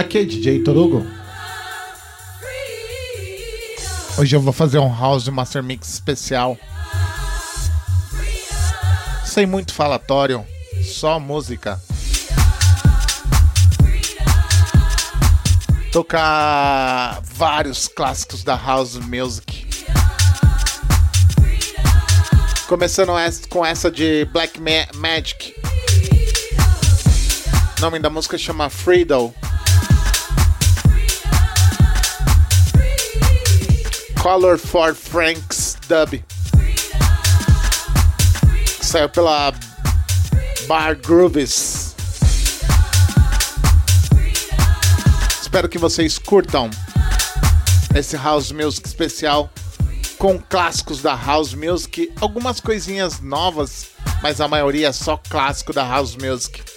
Aqui é DJ Torugo. Hoje eu vou fazer um House Master Mix especial. Sem muito falatório, só música. Tocar vários clássicos da House Music. Começando com essa de Black Magic. O nome da música chama Freedom. Color for Franks Dub. Saiu pela Bar Grooves. Espero que vocês curtam esse House Music especial com clássicos da House Music, algumas coisinhas novas, mas a maioria é só clássico da House Music.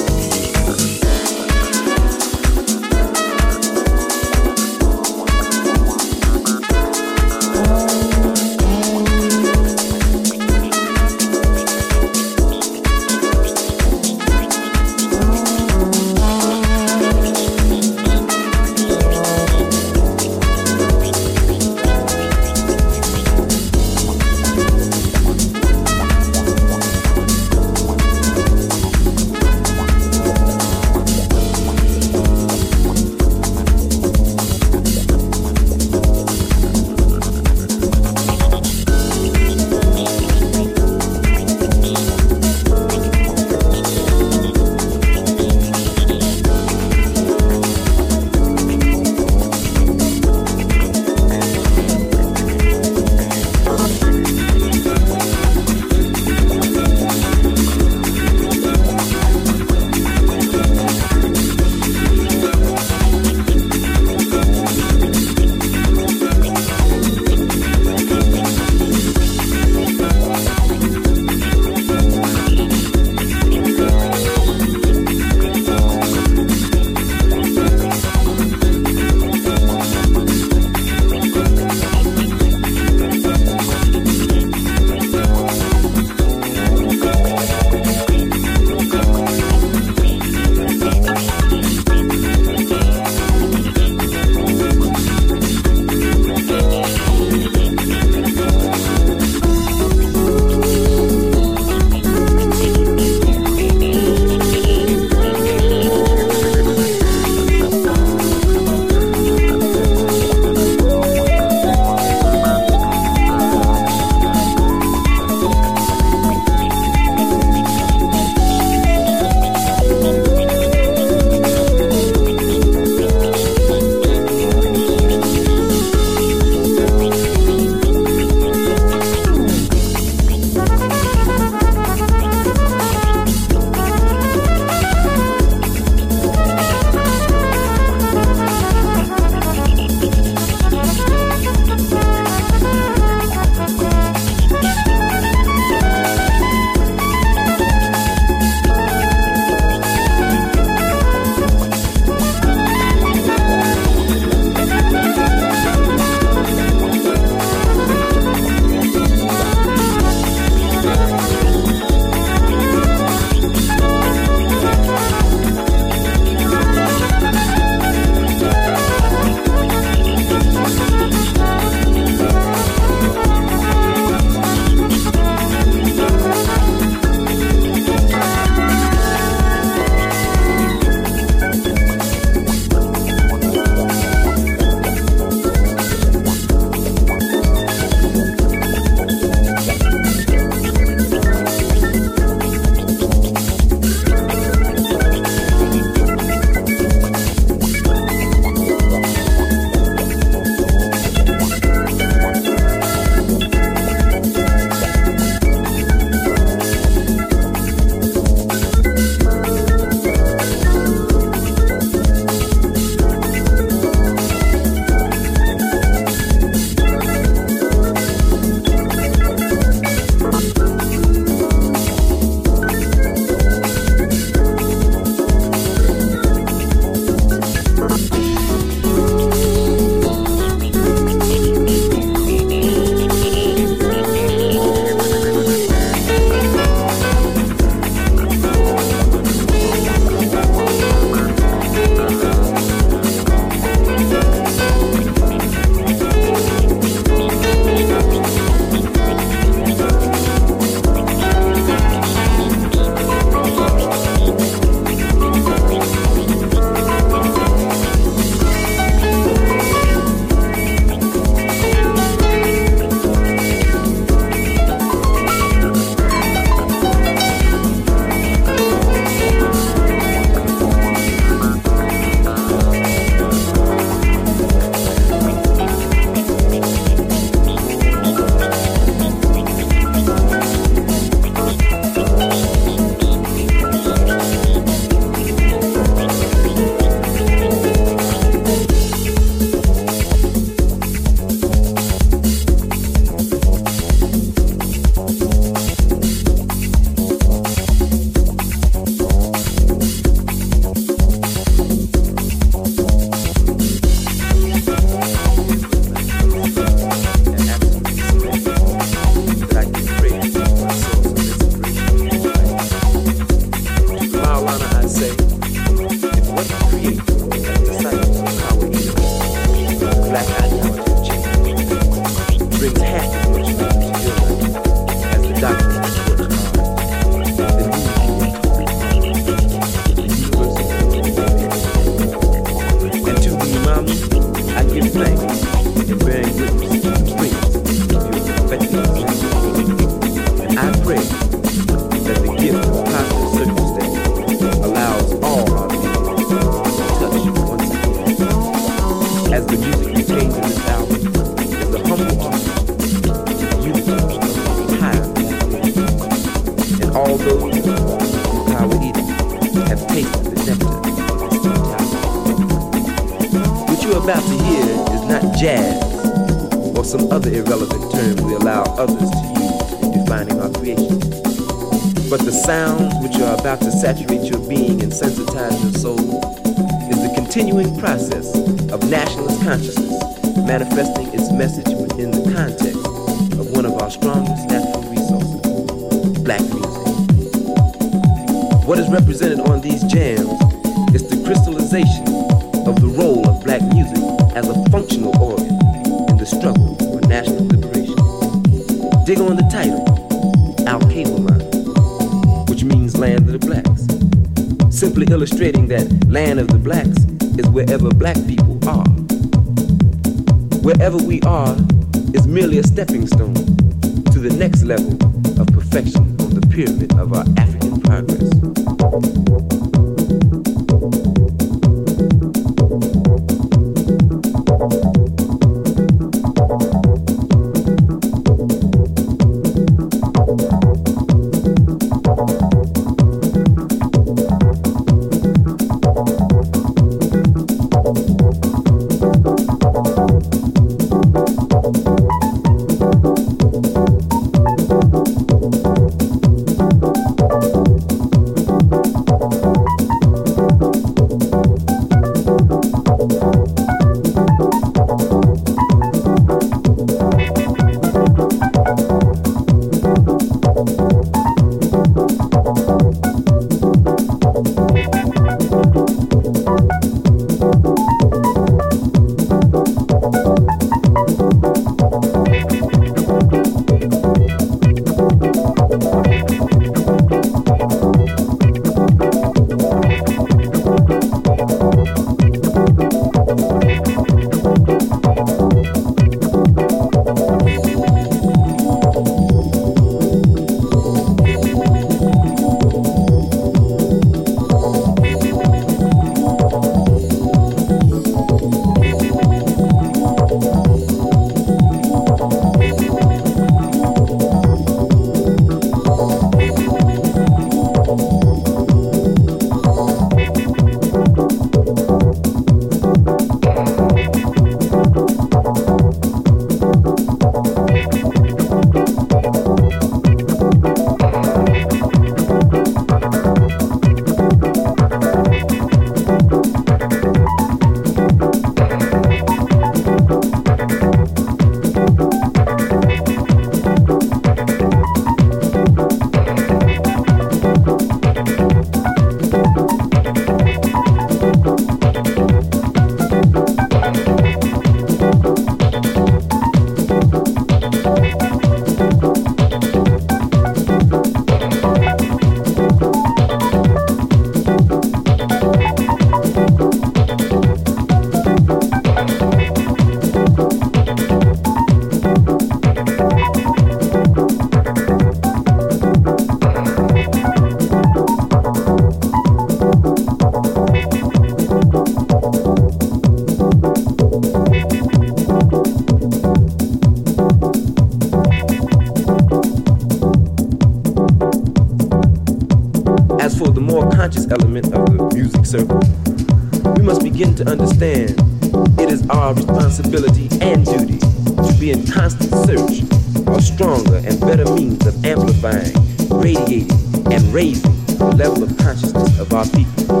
responsibility and duty to be in constant search of stronger and better means of amplifying, radiating, and raising the level of consciousness of our people.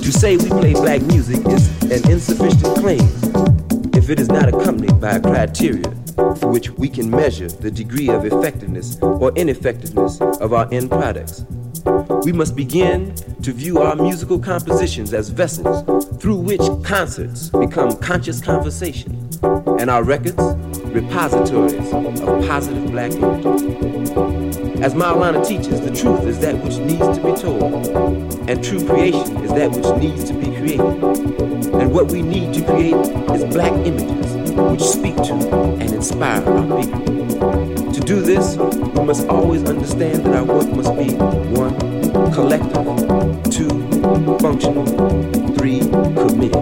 To say we play black music is an insufficient claim if it is not accompanied by a criteria for which we can measure the degree of effectiveness or ineffectiveness of our end products. We must begin to view our musical compositions as vessels through which concerts become conscious conversation and our records repositories of positive black image. As Maulana teaches, the truth is that which needs to be told, and true creation is that which needs to be created. And what we need to create is black images which speak to and inspire our people. To do this, we must always understand that our work must be one, collective, two, functional, three, committed.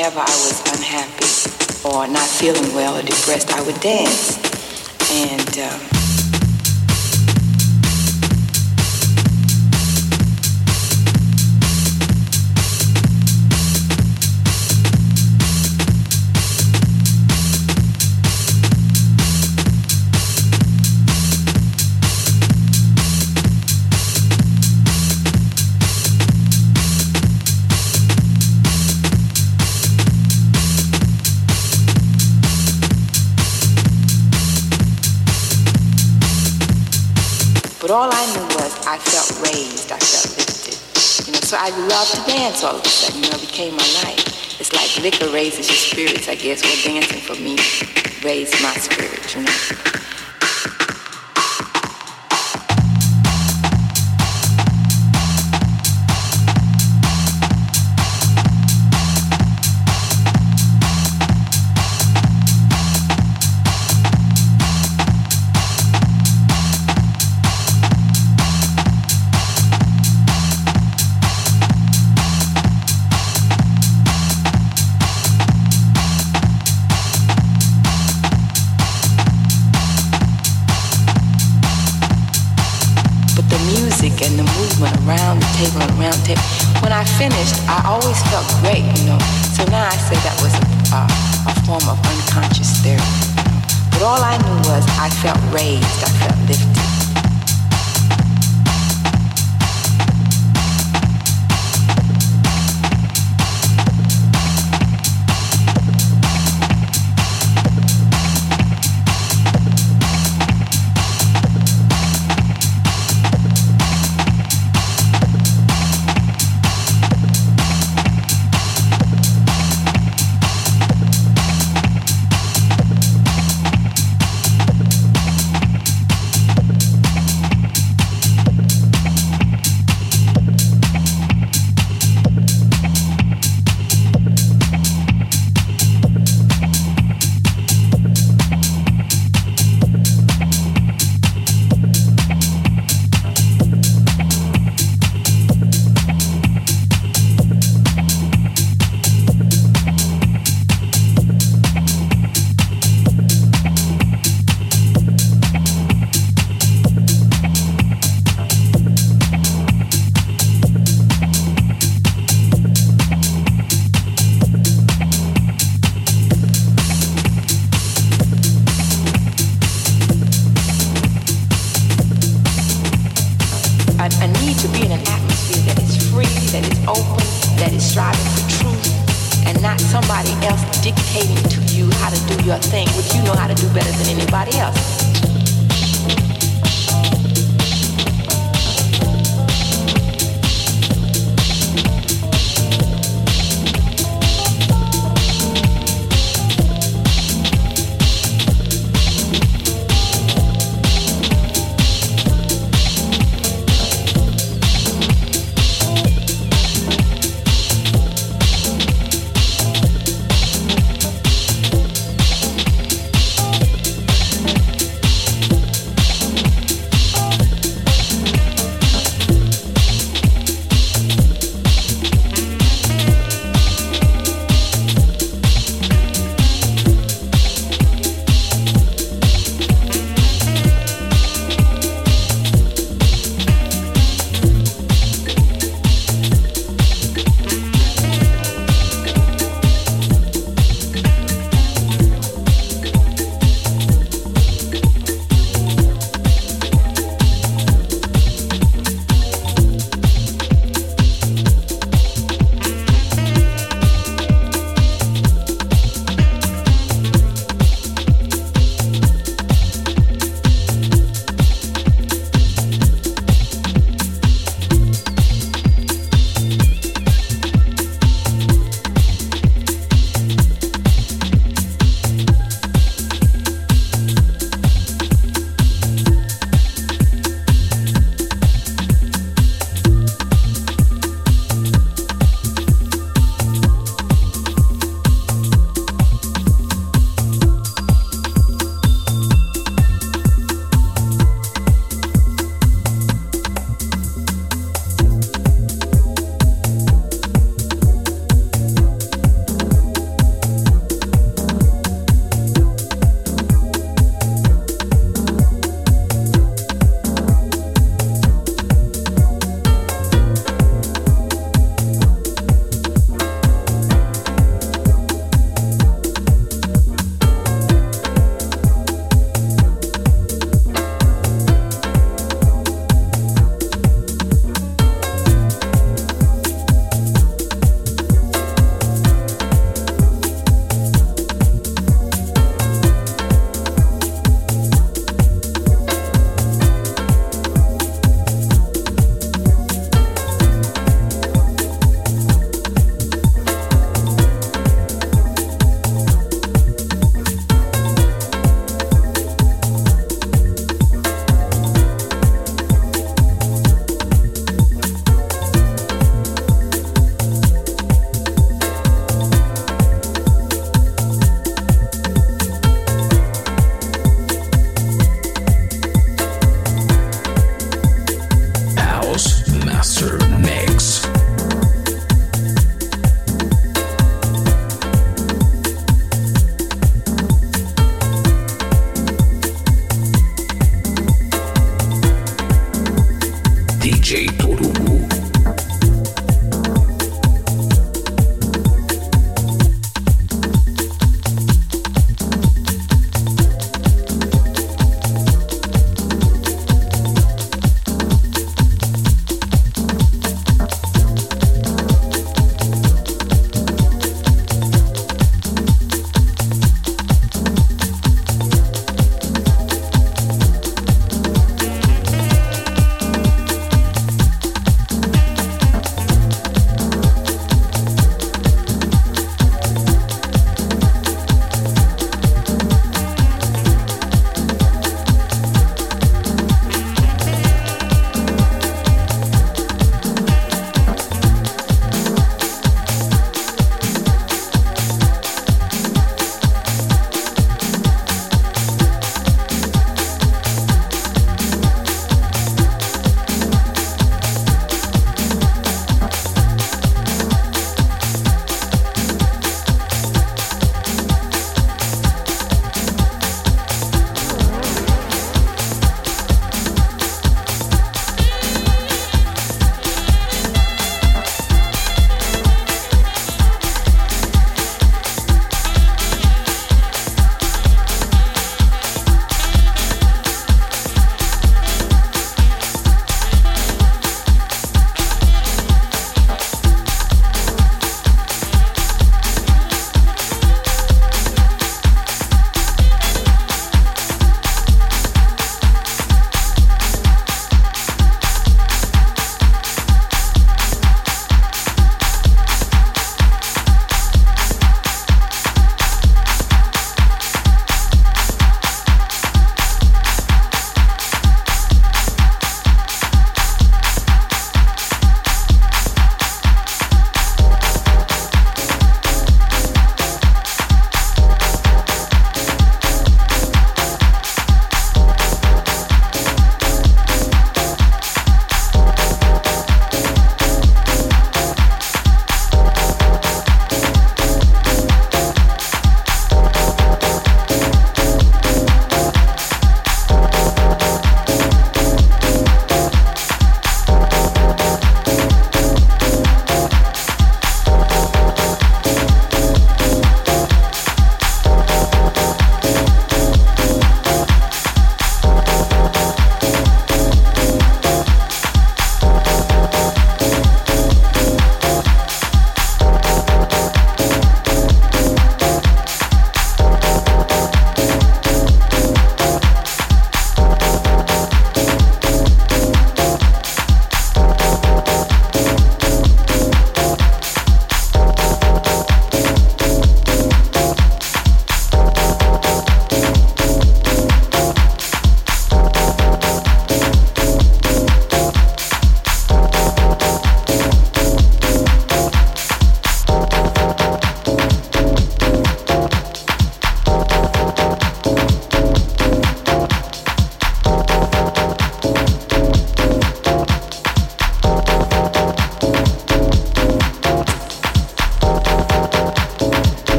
Whenever I was unhappy or not feeling well or depressed, I would dance. And um, I loved to dance all of a sudden, you know, it became my life. It's like liquor raises your spirits, I guess. Well, dancing for me raised my spirit, you know. I always felt great, you know. So now I say that was a, uh, a form of unconscious therapy. But all I knew was I felt raised.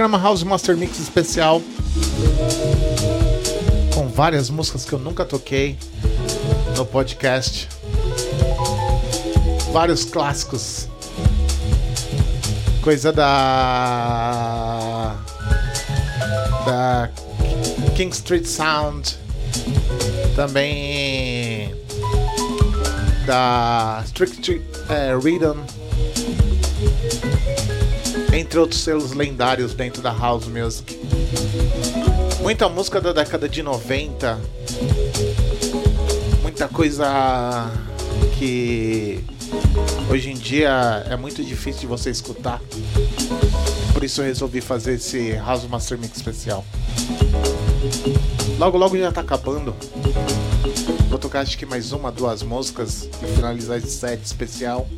Programa House Master Mix especial com várias músicas que eu nunca toquei no podcast. Vários clássicos. Coisa da da King Street Sound. Também da Strict uh, Rhythm entre outros selos lendários dentro da house music. Muita música da década de 90, muita coisa que hoje em dia é muito difícil de você escutar. Por isso eu resolvi fazer esse House Master Mix especial. Logo logo já tá acabando. Vou tocar acho que mais uma, duas músicas e finalizar esse set especial.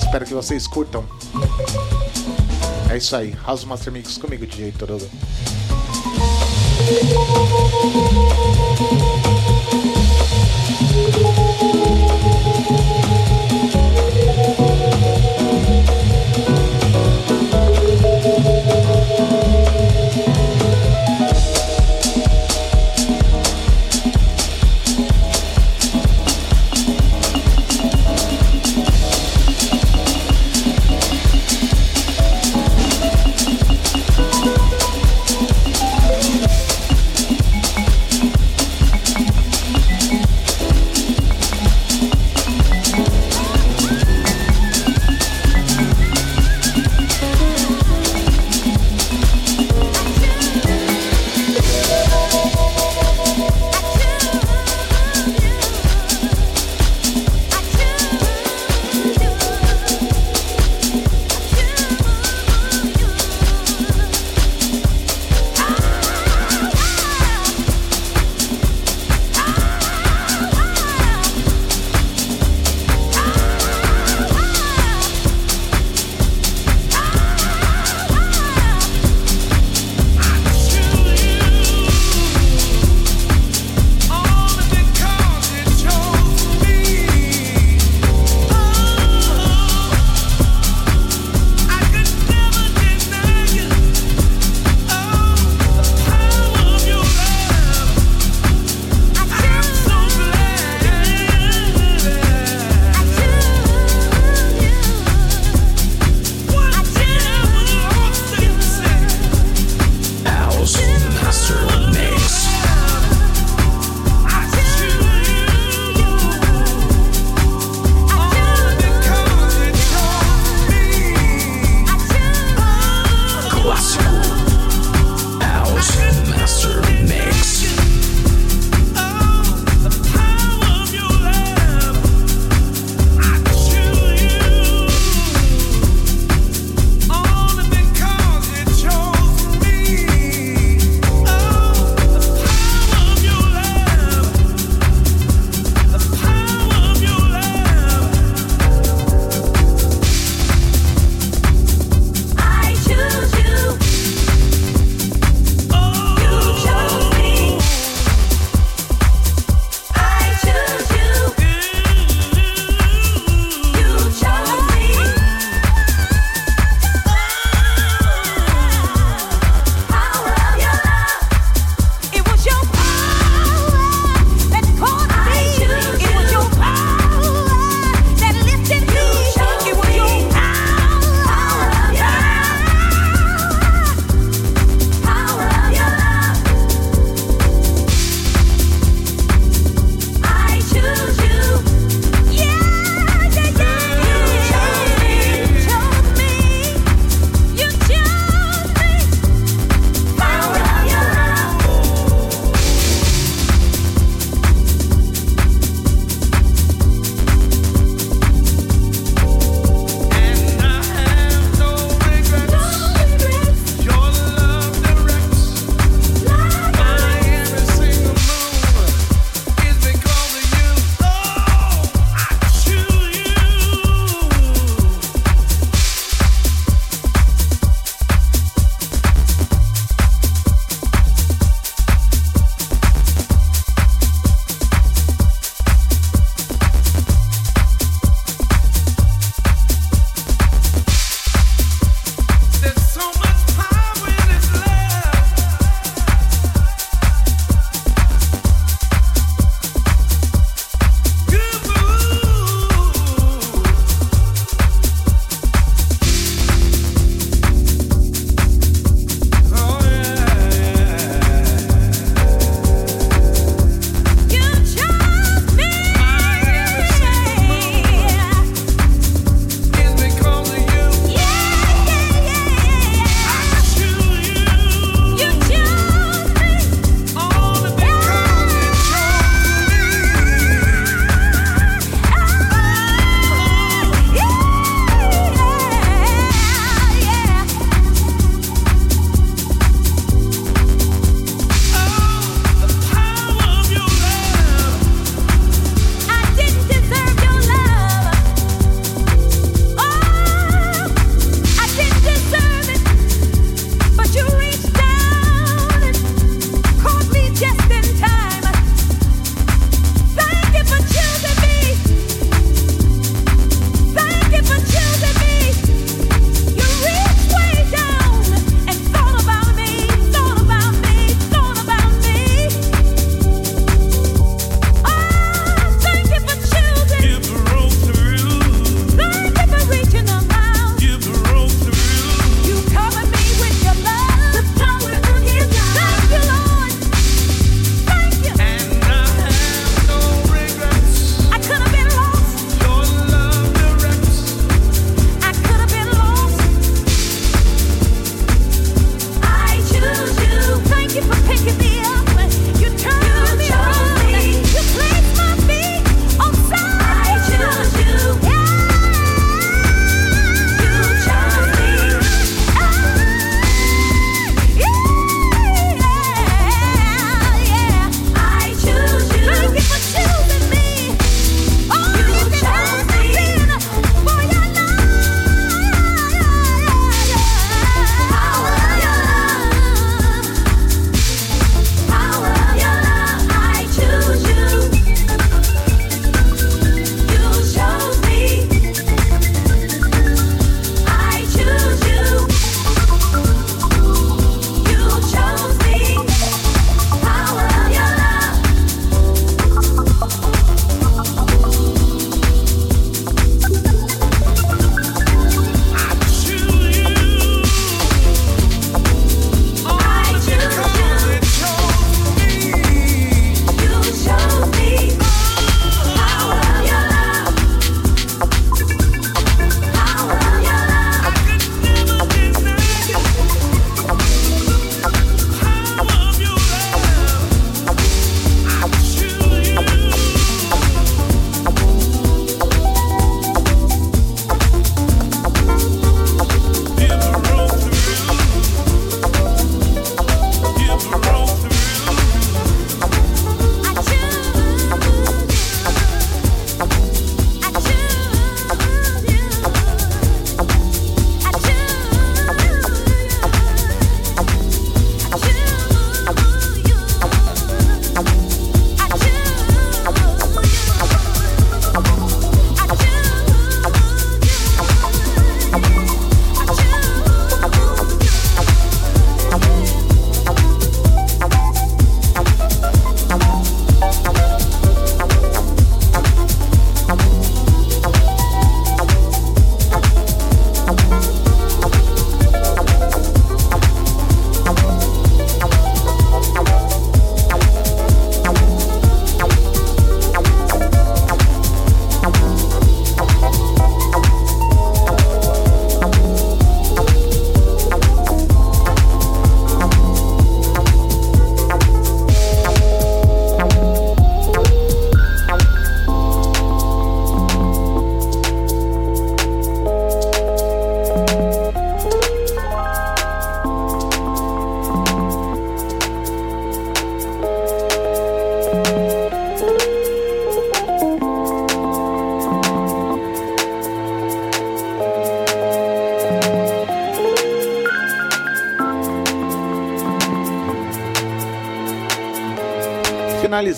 Espero que vocês curtam. É isso aí, House Master Mix comigo, DJ Torodo.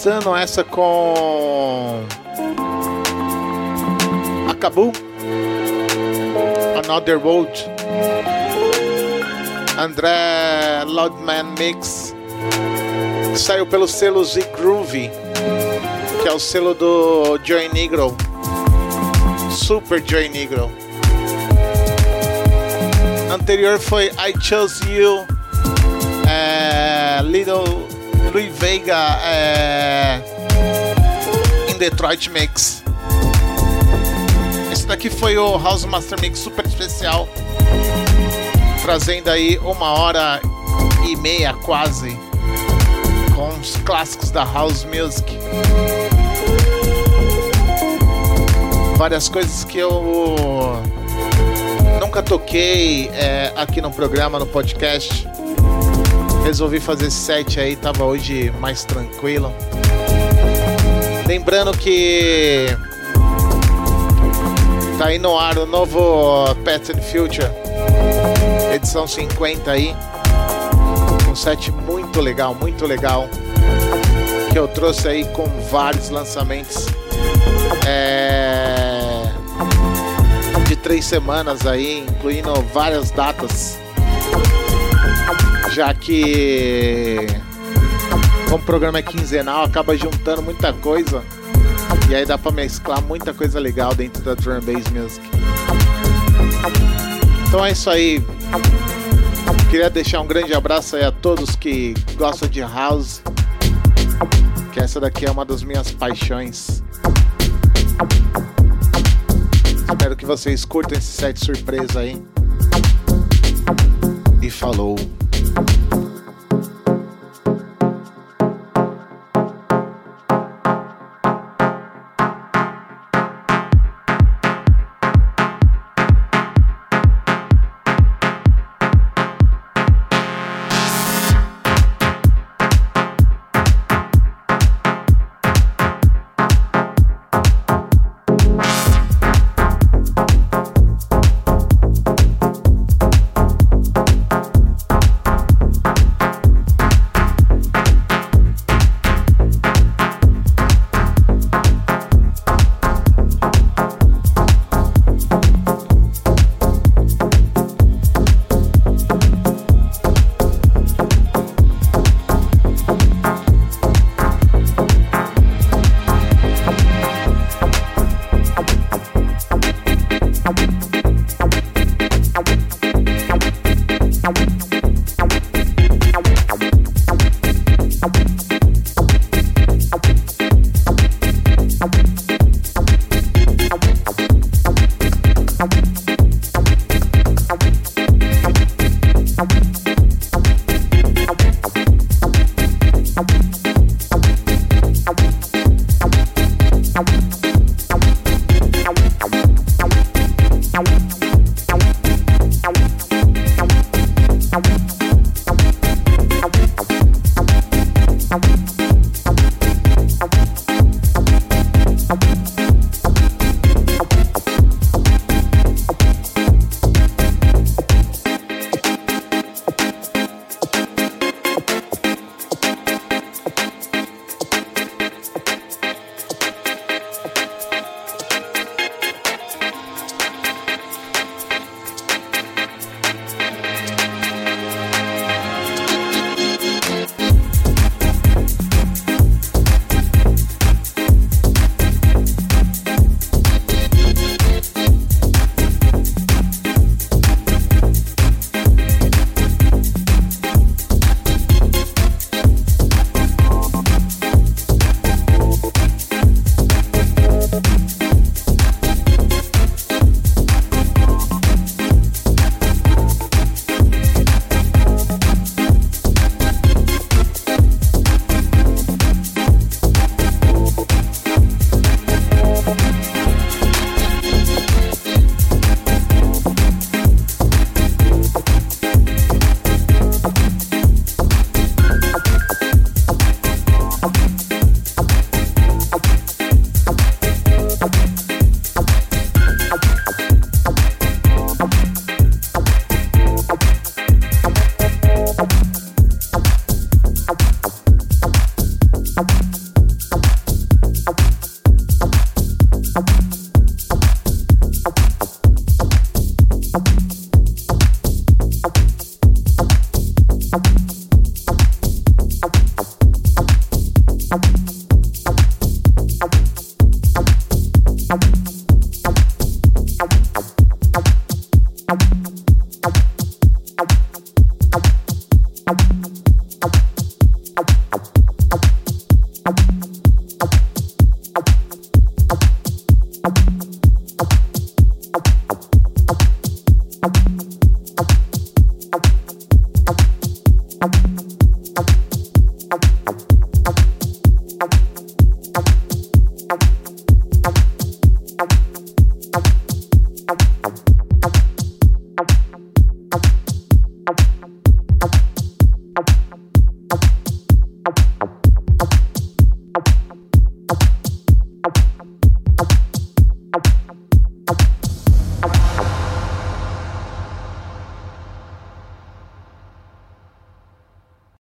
Finalizando essa com Acabou. Another World. André Loudman Mix. Saiu pelo selo Z Groove que é o selo do Joy Negro. Super Joy Negro. Anterior foi I Chose You é, Little Louis Vega é, em Detroit Mix. Esse daqui foi o House Master Mix super especial, trazendo aí uma hora e meia quase com os clássicos da House Music. Várias coisas que eu nunca toquei é, aqui no programa, no podcast resolvi fazer set aí, tava hoje mais tranquilo. Lembrando que tá aí no ar o novo and Future, edição 50 aí. Um set muito legal, muito legal. Que eu trouxe aí com vários lançamentos. É... De três semanas aí, incluindo várias datas já que como o programa é quinzenal, acaba juntando muita coisa. E aí dá pra mesclar muita coisa legal dentro da Drum Bass Music. Então é isso aí. Queria deixar um grande abraço aí a todos que gostam de house. Que essa daqui é uma das minhas paixões. Espero que vocês curtam esse set surpresa aí. E falou.